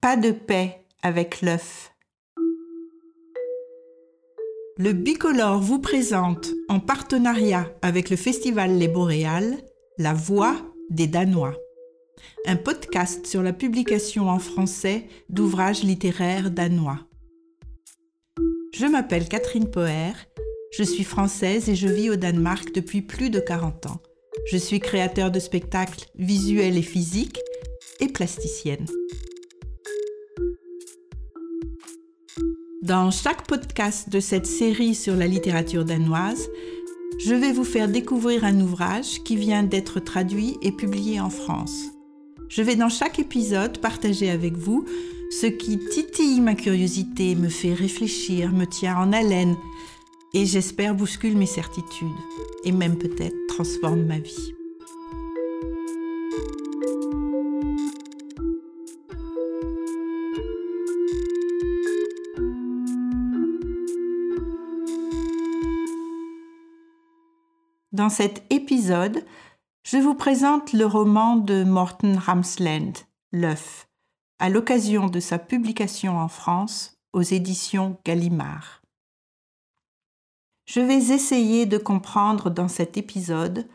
Pas de paix avec l'œuf. Le Bicolore vous présente, en partenariat avec le Festival Les Boréales, La Voix des Danois. Un podcast sur la publication en français d'ouvrages littéraires danois. Je m'appelle Catherine Poher, je suis française et je vis au Danemark depuis plus de 40 ans. Je suis créateur de spectacles visuels et physiques plasticienne. Dans chaque podcast de cette série sur la littérature danoise, je vais vous faire découvrir un ouvrage qui vient d'être traduit et publié en France. Je vais dans chaque épisode partager avec vous ce qui titille ma curiosité, me fait réfléchir, me tient en haleine et j'espère bouscule mes certitudes et même peut-être transforme ma vie. Dans cet épisode, je vous présente le roman de Morten Ramsland, L'œuf, à l'occasion de sa publication en France aux éditions Gallimard. Je vais essayer de comprendre dans cet épisode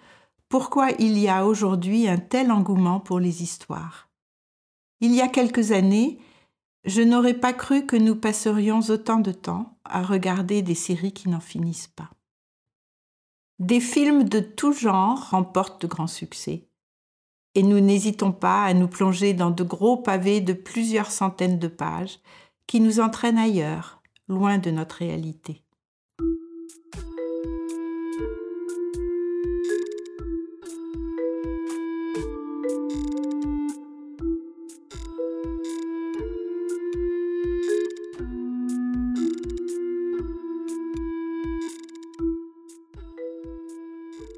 pourquoi il y a aujourd'hui un tel engouement pour les histoires. Il y a quelques années, je n'aurais pas cru que nous passerions autant de temps à regarder des séries qui n'en finissent pas. Des films de tout genre remportent de grands succès. Et nous n'hésitons pas à nous plonger dans de gros pavés de plusieurs centaines de pages qui nous entraînent ailleurs, loin de notre réalité.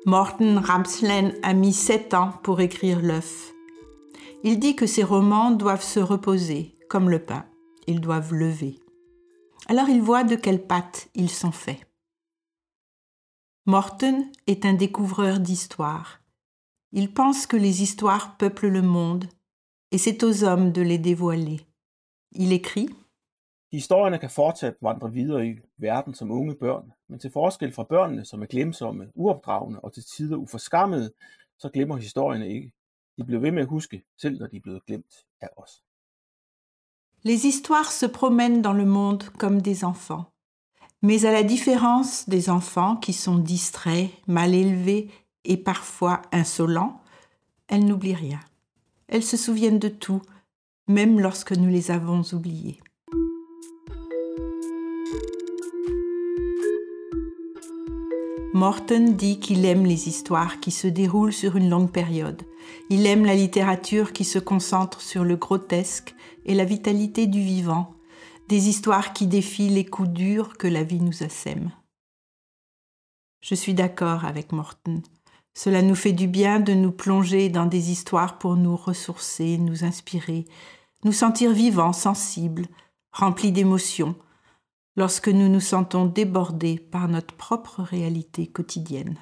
Morten Ramslen a mis sept ans pour écrire L'œuf. Il dit que ses romans doivent se reposer, comme le pain. Ils doivent lever. Alors il voit de quelles pattes ils sont faits. Morten est un découvreur d'histoires. Il pense que les histoires peuplent le monde, et c'est aux hommes de les dévoiler. Il écrit Historierne kan fortsat vandre videre i verden som unge børn, men til forskel fra børnene, som er glemsomme, uopdragende og til tider uforskammede, så glemmer historierne ikke. De bliver ved med at huske, selv når de er blevet glemt af os. Les histoires se promènent dans le monde comme des enfants. Mais à la différence des enfants qui sont distraits, mal élevés et parfois insolents, elles n'oublient rien. Elles se souviennent de tout, même lorsque nous les avons oubliées. Morton dit qu'il aime les histoires qui se déroulent sur une longue période. Il aime la littérature qui se concentre sur le grotesque et la vitalité du vivant, des histoires qui défient les coups durs que la vie nous assème. Je suis d'accord avec Morton. Cela nous fait du bien de nous plonger dans des histoires pour nous ressourcer, nous inspirer, nous sentir vivants, sensibles, remplis d'émotions, lorsque nous nous sentons débordés par notre propre réalité quotidienne.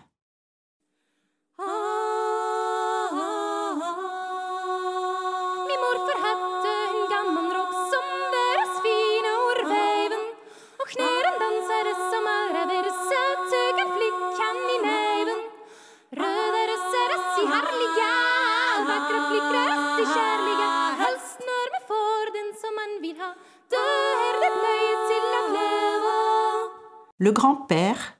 Le grand-père,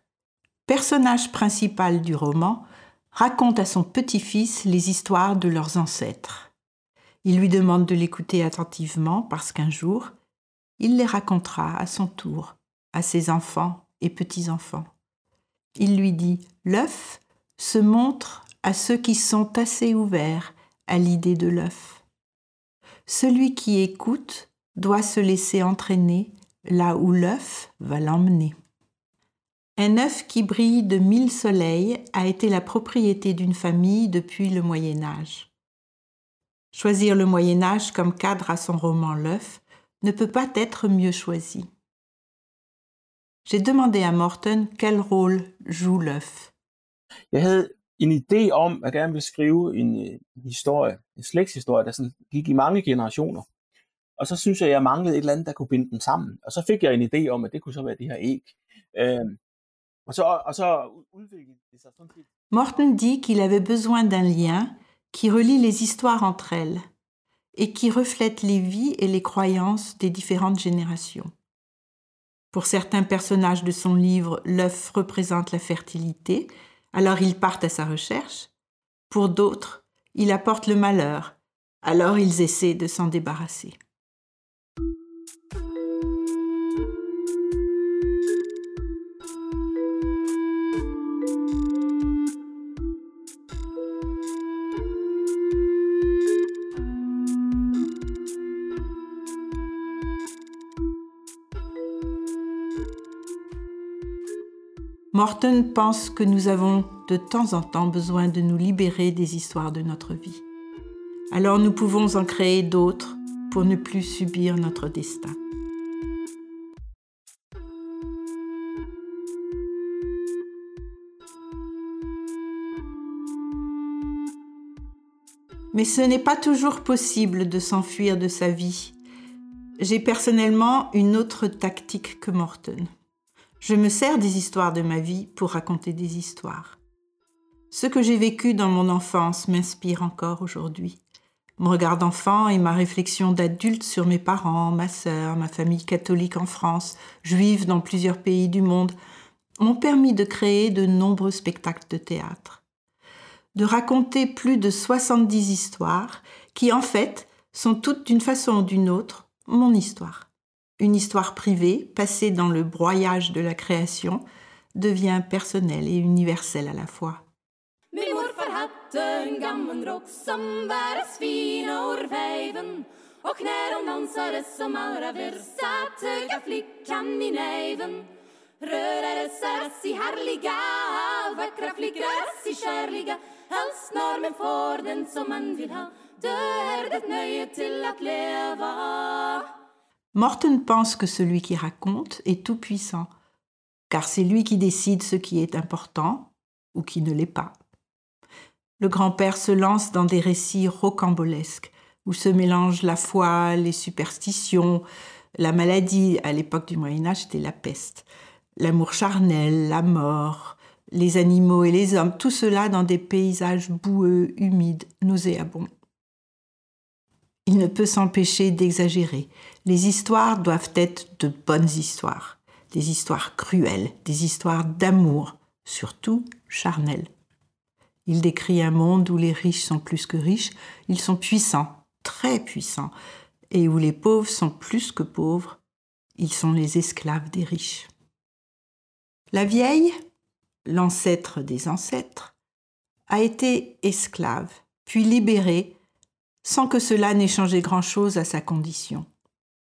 personnage principal du roman, raconte à son petit-fils les histoires de leurs ancêtres. Il lui demande de l'écouter attentivement parce qu'un jour, il les racontera à son tour à ses enfants et petits-enfants. Il lui dit L'œuf se montre à ceux qui sont assez ouverts à l'idée de l'œuf. Celui qui écoute doit se laisser entraîner là où l'œuf va l'emmener. Un œuf qui brille de mille soleils a été la propriété d'une famille depuis le Moyen Âge. Choisir le Moyen Âge comme cadre à son roman L'œuf ne peut pas être mieux choisi. J'ai demandé à Morten quel rôle joue l'œuf. Jeg havde en idé om, at jeg gerne vil skrive en, en historie, en slægtshistorie, der sådan gik i mange generationer. Og så synes jeg, jeg manglede et eller andet, der kunne binde dem sammen. Og så fik jeg en idé om, at det kunne være det her æg. Øh, Morten dit qu'il avait besoin d'un lien qui relie les histoires entre elles et qui reflète les vies et les croyances des différentes générations. Pour certains personnages de son livre, l'œuf représente la fertilité, alors ils partent à sa recherche. Pour d'autres, il apporte le malheur, alors ils essaient de s'en débarrasser. Morton pense que nous avons de temps en temps besoin de nous libérer des histoires de notre vie. Alors nous pouvons en créer d'autres pour ne plus subir notre destin. Mais ce n'est pas toujours possible de s'enfuir de sa vie. J'ai personnellement une autre tactique que Morton. Je me sers des histoires de ma vie pour raconter des histoires. Ce que j'ai vécu dans mon enfance m'inspire encore aujourd'hui. Mon regard d'enfant et ma réflexion d'adulte sur mes parents, ma sœur, ma famille catholique en France, juive dans plusieurs pays du monde, m'ont permis de créer de nombreux spectacles de théâtre. De raconter plus de 70 histoires qui, en fait, sont toutes d'une façon ou d'une autre mon histoire une histoire privée, passée dans le broyage de la création, devient personnelle et universelle à la fois. Morton pense que celui qui raconte est tout puissant, car c'est lui qui décide ce qui est important ou qui ne l'est pas. Le grand-père se lance dans des récits rocambolesques où se mélangent la foi, les superstitions, la maladie, à l'époque du Moyen Âge c'était la peste, l'amour charnel, la mort, les animaux et les hommes, tout cela dans des paysages boueux, humides, nauséabonds. Il ne peut s'empêcher d'exagérer. Les histoires doivent être de bonnes histoires, des histoires cruelles, des histoires d'amour, surtout charnelles. Il décrit un monde où les riches sont plus que riches, ils sont puissants, très puissants, et où les pauvres sont plus que pauvres, ils sont les esclaves des riches. La vieille, l'ancêtre des ancêtres, a été esclave, puis libérée sans que cela n'ait changé grand-chose à sa condition.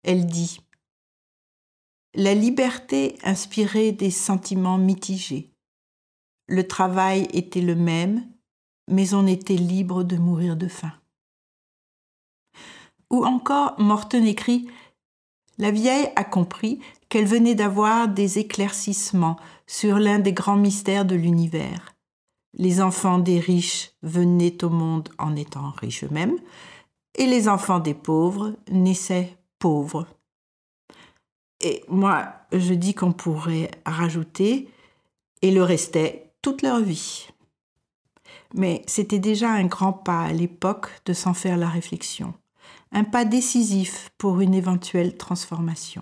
Elle dit La liberté inspirait des sentiments mitigés. Le travail était le même, mais on était libre de mourir de faim. Ou encore, Morton écrit La vieille a compris qu'elle venait d'avoir des éclaircissements sur l'un des grands mystères de l'univers les enfants des riches venaient au monde en étant riches eux-mêmes, et les enfants des pauvres naissaient pauvres. Et moi, je dis qu'on pourrait rajouter, et le restait toute leur vie. Mais c'était déjà un grand pas à l'époque de s'en faire la réflexion, un pas décisif pour une éventuelle transformation.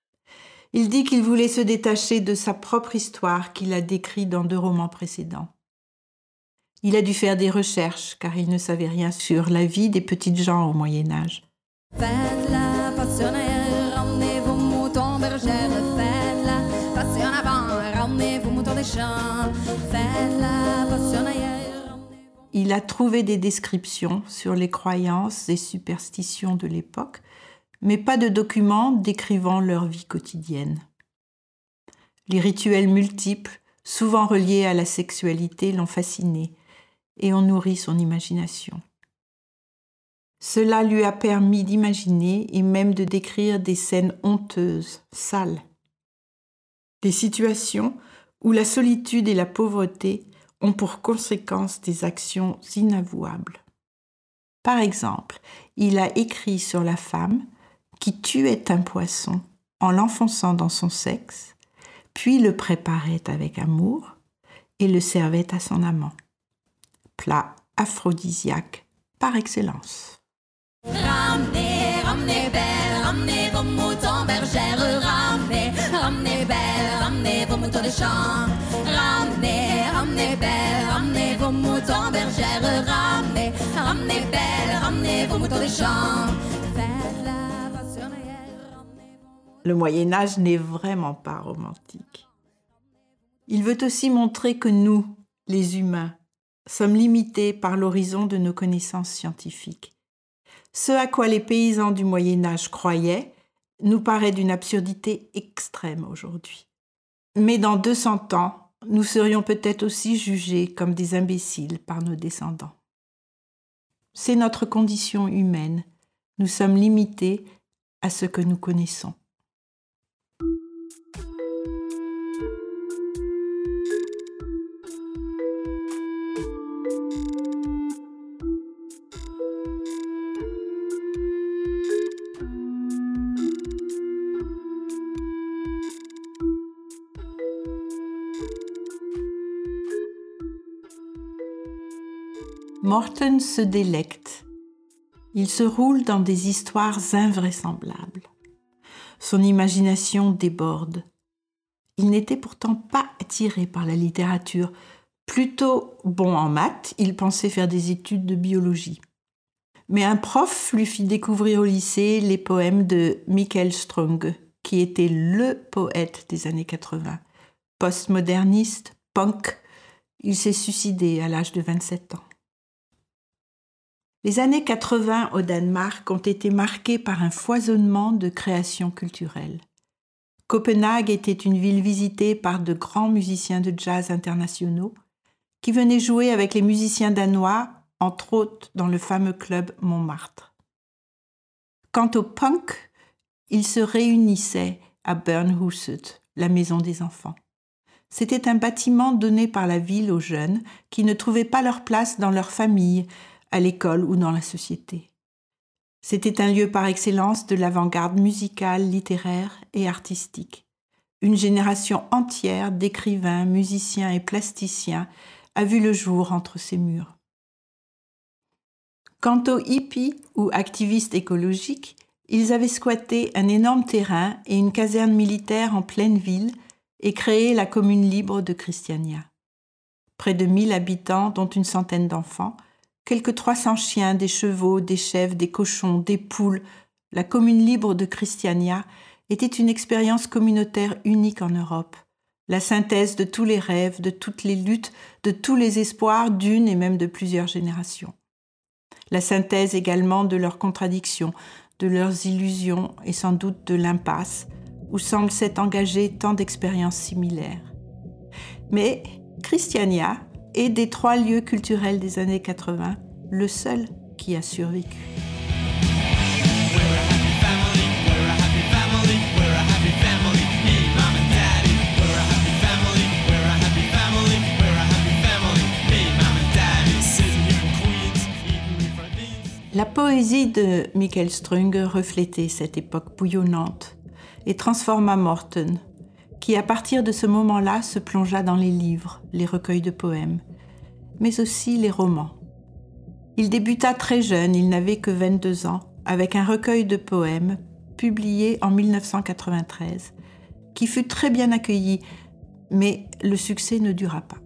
Il dit qu'il voulait se détacher de sa propre histoire qu'il a décrite dans deux romans précédents. Il a dû faire des recherches car il ne savait rien sur la vie des petites gens au Moyen Âge. Il a trouvé des descriptions sur les croyances et superstitions de l'époque, mais pas de documents décrivant leur vie quotidienne. Les rituels multiples, souvent reliés à la sexualité, l'ont fasciné et ont nourri son imagination. Cela lui a permis d'imaginer et même de décrire des scènes honteuses, sales. Des situations où la solitude et la pauvreté ont pour conséquence des actions inavouables. Par exemple, il a écrit sur la femme qui tuait un poisson en l'enfonçant dans son sexe, puis le préparait avec amour et le servait à son amant. Plat aphrodisiaque par excellence. Ramenez, ramenez belle, ramenez vos moutons bergères, ramenez, ramenez belle, ramenez vos moutons de champ. Ramenez, ramenez belle, ramenez vos moutons bergères, ramenez, ramenez belle, ramenez vos moutons de champ. Le Moyen Âge n'est vraiment pas romantique. Il veut aussi montrer que nous, les humains, sommes limités par l'horizon de nos connaissances scientifiques ce à quoi les paysans du Moyen Âge croyaient nous paraît d'une absurdité extrême aujourd'hui. Mais dans 200 ans, nous serions peut-être aussi jugés comme des imbéciles par nos descendants. C'est notre condition humaine. Nous sommes limités à ce que nous connaissons. Morton se délecte. Il se roule dans des histoires invraisemblables. Son imagination déborde. Il n'était pourtant pas attiré par la littérature. Plutôt bon en maths, il pensait faire des études de biologie. Mais un prof lui fit découvrir au lycée les poèmes de Michael Strong, qui était le poète des années 80. Postmoderniste, punk, il s'est suicidé à l'âge de 27 ans. Les années 80 au Danemark ont été marquées par un foisonnement de créations culturelles. Copenhague était une ville visitée par de grands musiciens de jazz internationaux qui venaient jouer avec les musiciens danois, entre autres dans le fameux club Montmartre. Quant au punk, ils se réunissaient à Bernhuset, la maison des enfants. C'était un bâtiment donné par la ville aux jeunes qui ne trouvaient pas leur place dans leur famille, à l'école ou dans la société. C'était un lieu par excellence de l'avant-garde musicale, littéraire et artistique. Une génération entière d'écrivains, musiciens et plasticiens a vu le jour entre ces murs. Quant aux hippies ou activistes écologiques, ils avaient squatté un énorme terrain et une caserne militaire en pleine ville et créé la commune libre de Christiania. Près de 1000 habitants, dont une centaine d'enfants, quelques 300 chiens, des chevaux, des chèvres, des cochons, des poules. La commune libre de Christiania était une expérience communautaire unique en Europe, la synthèse de tous les rêves, de toutes les luttes, de tous les espoirs d'une et même de plusieurs générations. La synthèse également de leurs contradictions, de leurs illusions et sans doute de l'impasse, où semblent s'être engagées tant d'expériences similaires. Mais Christiania, et des trois lieux culturels des années 80, le seul qui a survécu. La poésie de Michael Strung reflétait cette époque bouillonnante et transforma Morton, qui à partir de ce moment-là se plongea dans les livres, les recueils de poèmes, mais aussi les romans. Il débuta très jeune, il n'avait que 22 ans, avec un recueil de poèmes publié en 1993, qui fut très bien accueilli, mais le succès ne dura pas.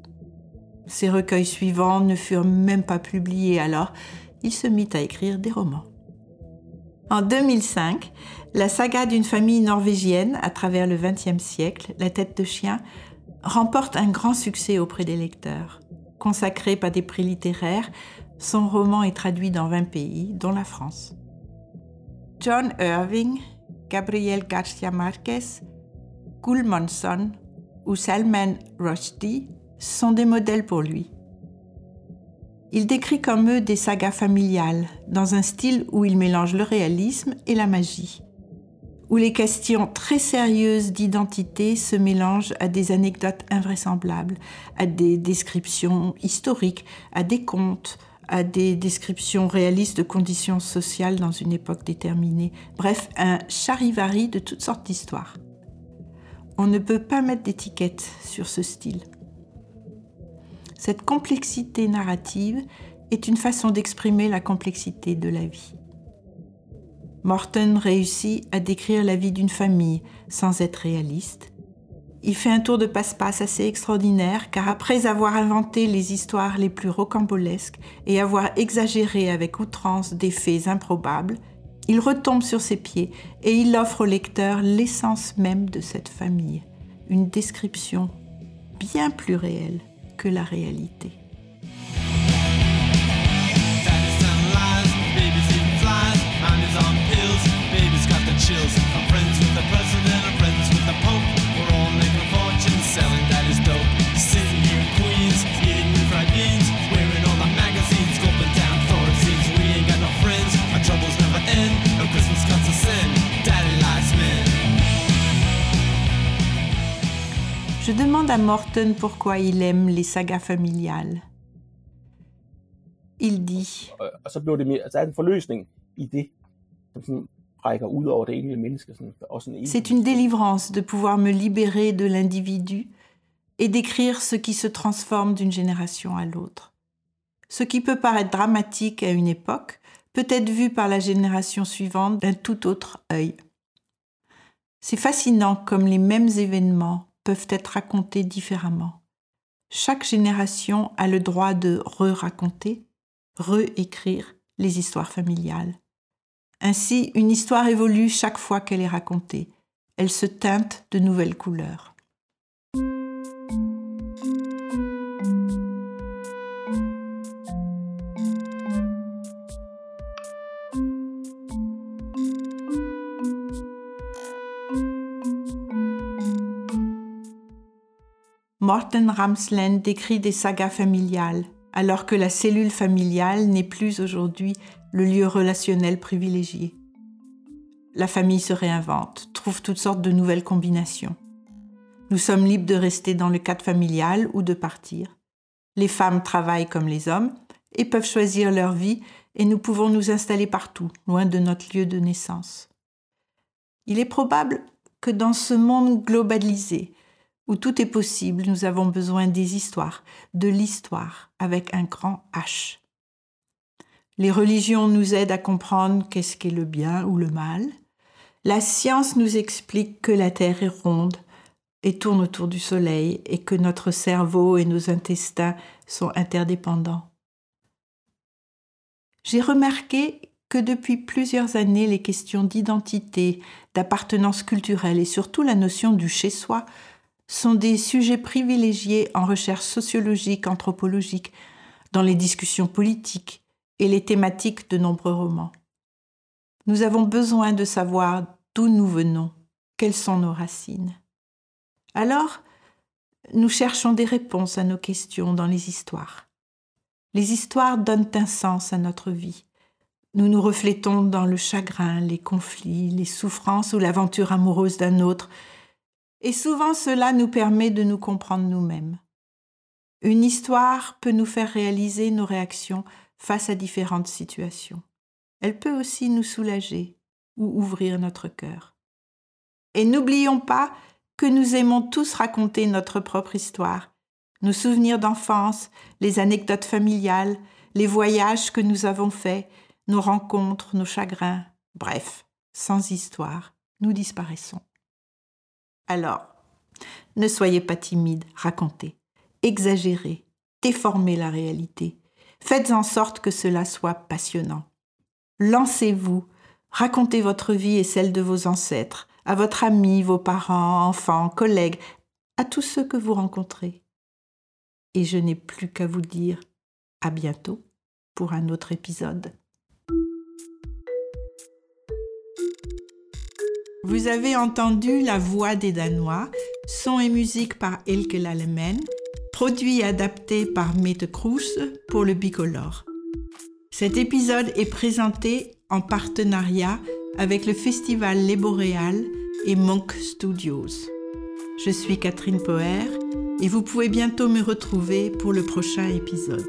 Ses recueils suivants ne furent même pas publiés, alors il se mit à écrire des romans. En 2005, la saga d'une famille norvégienne à travers le XXe siècle, La tête de chien, remporte un grand succès auprès des lecteurs. Consacré par des prix littéraires, son roman est traduit dans 20 pays, dont la France. John Irving, Gabriel Garcia Marquez, Gulmanson ou Salman Rushdie sont des modèles pour lui. Il décrit comme eux des sagas familiales, dans un style où il mélange le réalisme et la magie, où les questions très sérieuses d'identité se mélangent à des anecdotes invraisemblables, à des descriptions historiques, à des contes, à des descriptions réalistes de conditions sociales dans une époque déterminée. Bref, un charivari de toutes sortes d'histoires. On ne peut pas mettre d'étiquette sur ce style. Cette complexité narrative est une façon d'exprimer la complexité de la vie. Morton réussit à décrire la vie d'une famille sans être réaliste. Il fait un tour de passe-passe assez extraordinaire car après avoir inventé les histoires les plus rocambolesques et avoir exagéré avec outrance des faits improbables, il retombe sur ses pieds et il offre au lecteur l'essence même de cette famille, une description bien plus réelle que la réalité. Je demande à Morton pourquoi il aime les sagas familiales. Il dit C'est une délivrance de pouvoir me libérer de l'individu et d'écrire ce qui se transforme d'une génération à l'autre. Ce qui peut paraître dramatique à une époque peut être vu par la génération suivante d'un tout autre œil. C'est fascinant comme les mêmes événements peuvent être racontés différemment. Chaque génération a le droit de re-raconter, re-écrire les histoires familiales. Ainsi, une histoire évolue chaque fois qu'elle est racontée. Elle se teinte de nouvelles couleurs. Morten Ramsland décrit des sagas familiales, alors que la cellule familiale n'est plus aujourd'hui le lieu relationnel privilégié. La famille se réinvente, trouve toutes sortes de nouvelles combinations. Nous sommes libres de rester dans le cadre familial ou de partir. Les femmes travaillent comme les hommes et peuvent choisir leur vie et nous pouvons nous installer partout, loin de notre lieu de naissance. Il est probable que dans ce monde globalisé, où tout est possible, nous avons besoin des histoires, de l'histoire, avec un grand H. Les religions nous aident à comprendre qu'est-ce qu'est le bien ou le mal. La science nous explique que la Terre est ronde et tourne autour du Soleil et que notre cerveau et nos intestins sont interdépendants. J'ai remarqué que depuis plusieurs années, les questions d'identité, d'appartenance culturelle et surtout la notion du chez-soi sont des sujets privilégiés en recherche sociologique, anthropologique, dans les discussions politiques et les thématiques de nombreux romans. Nous avons besoin de savoir d'où nous venons, quelles sont nos racines. Alors, nous cherchons des réponses à nos questions dans les histoires. Les histoires donnent un sens à notre vie. Nous nous reflétons dans le chagrin, les conflits, les souffrances ou l'aventure amoureuse d'un autre, et souvent cela nous permet de nous comprendre nous-mêmes. Une histoire peut nous faire réaliser nos réactions face à différentes situations. Elle peut aussi nous soulager ou ouvrir notre cœur. Et n'oublions pas que nous aimons tous raconter notre propre histoire, nos souvenirs d'enfance, les anecdotes familiales, les voyages que nous avons faits, nos rencontres, nos chagrins. Bref, sans histoire, nous disparaissons. Alors, ne soyez pas timide, racontez, exagérez, déformez la réalité. Faites en sorte que cela soit passionnant. Lancez-vous, racontez votre vie et celle de vos ancêtres, à votre ami, vos parents, enfants, collègues, à tous ceux que vous rencontrez. Et je n'ai plus qu'à vous dire à bientôt pour un autre épisode. Vous avez entendu La Voix des Danois, son et musique par Elke Lalemen, produit et adapté par Mette Kroes pour le Bicolore. Cet épisode est présenté en partenariat avec le festival Les Boréales et Monk Studios. Je suis Catherine Poher et vous pouvez bientôt me retrouver pour le prochain épisode.